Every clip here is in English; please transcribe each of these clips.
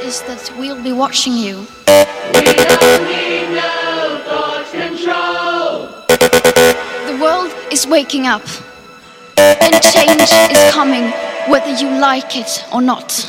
is that we'll be watching you. No the world is waking up. And change is coming, whether you like it or not.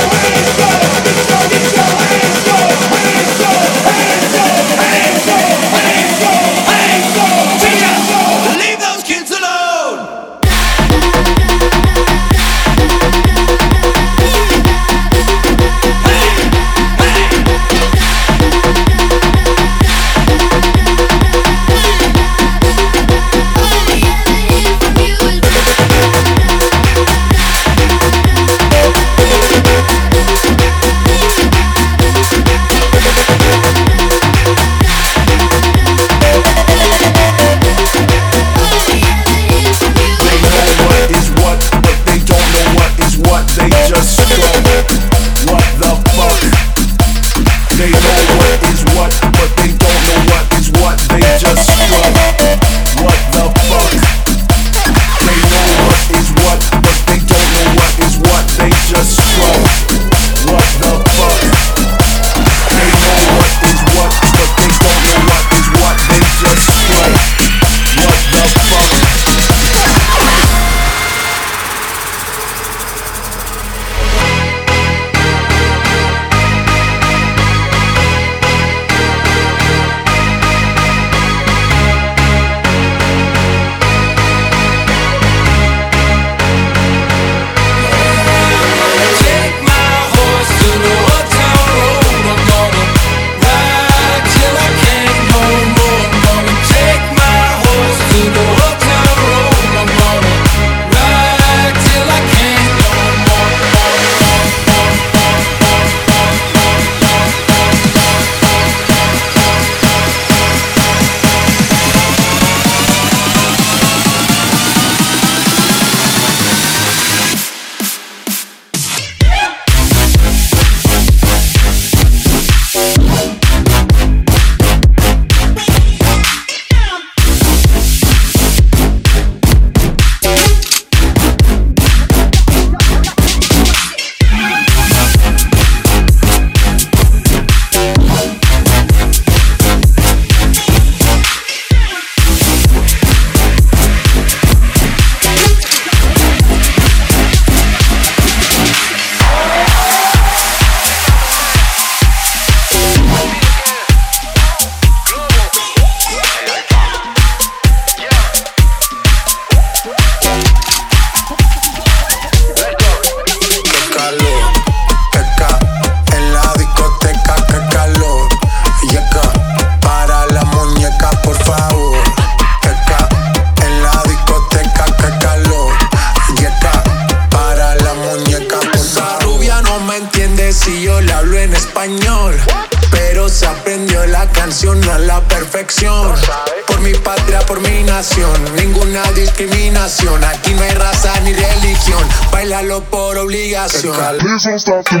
resistance.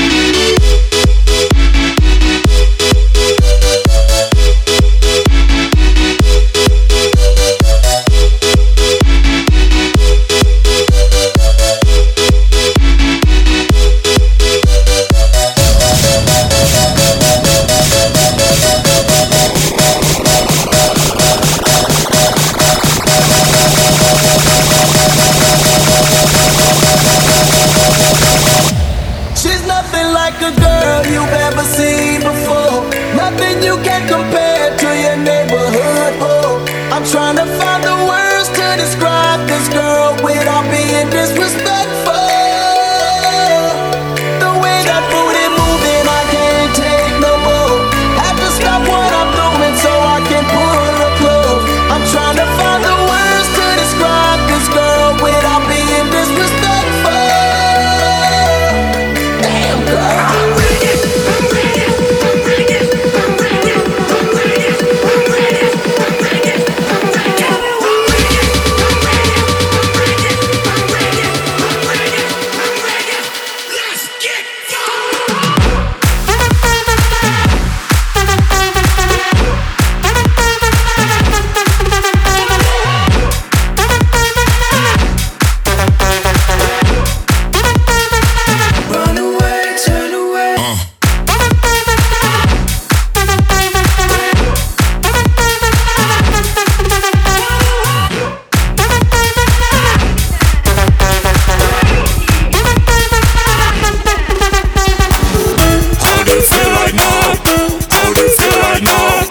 No.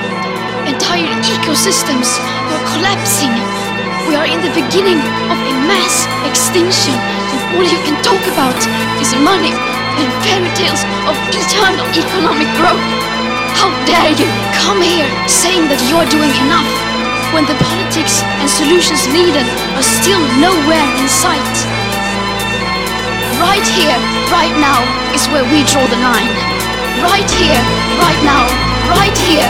Entire ecosystems are collapsing. We are in the beginning of a mass extinction, and all you can talk about is money and fairy tales of eternal economic growth. How dare you come here saying that you are doing enough when the politics and solutions needed are still nowhere in sight? Right here, right now, is where we draw the line. Right here, right now, right here,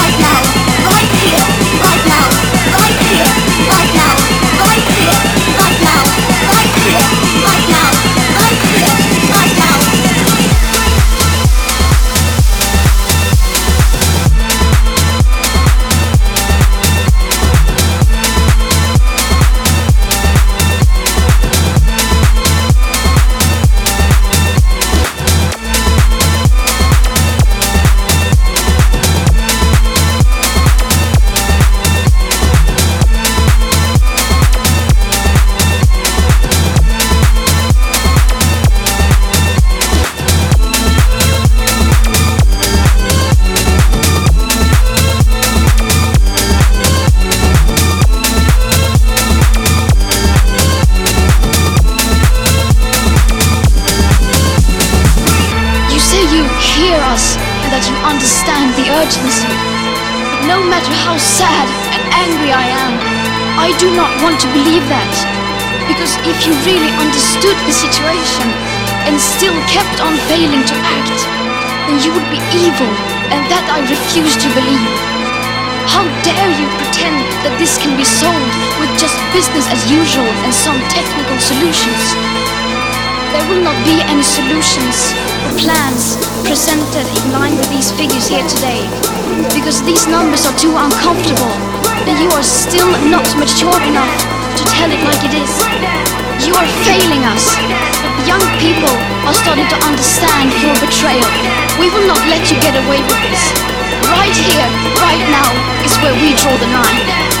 as usual and some technical solutions. There will not be any solutions or plans presented in line with these figures here today, because these numbers are too uncomfortable, and you are still not mature enough to tell it like it is. You are failing us, young people are starting to understand your betrayal. We will not let you get away with this. Right here, right now, is where we draw the line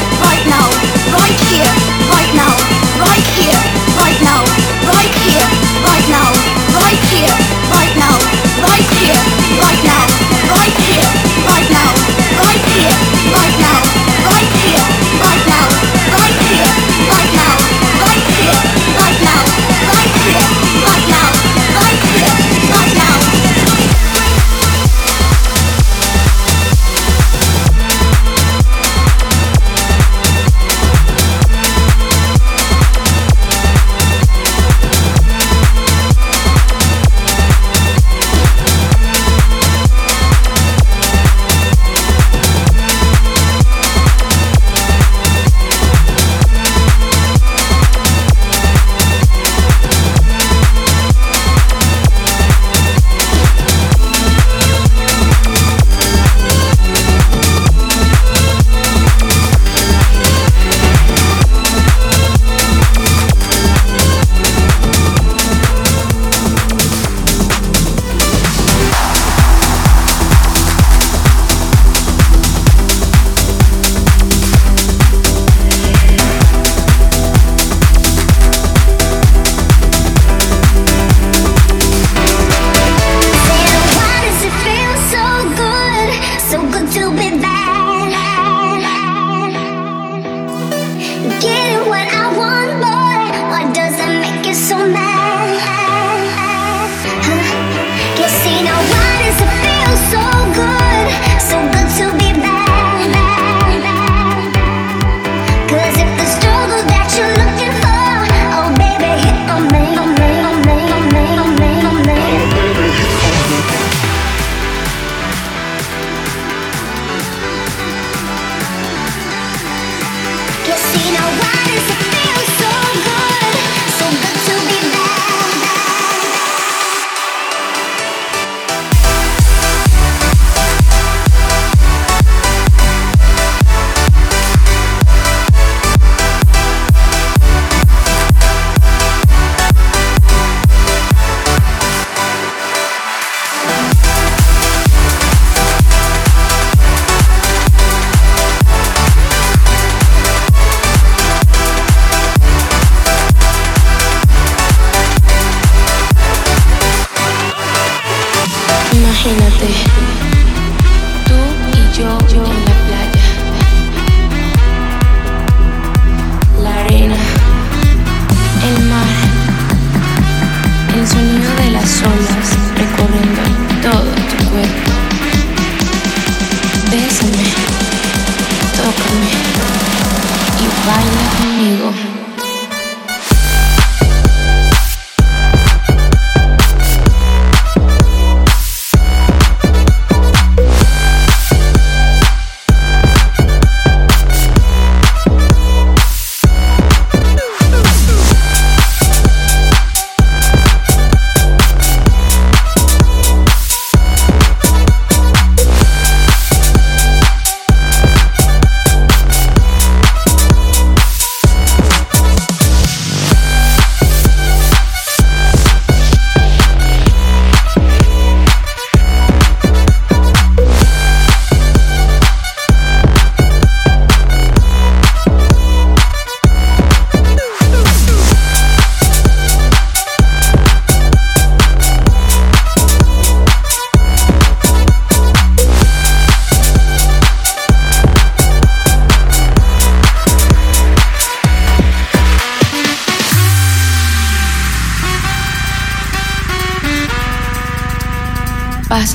imagínate.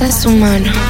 Pasa su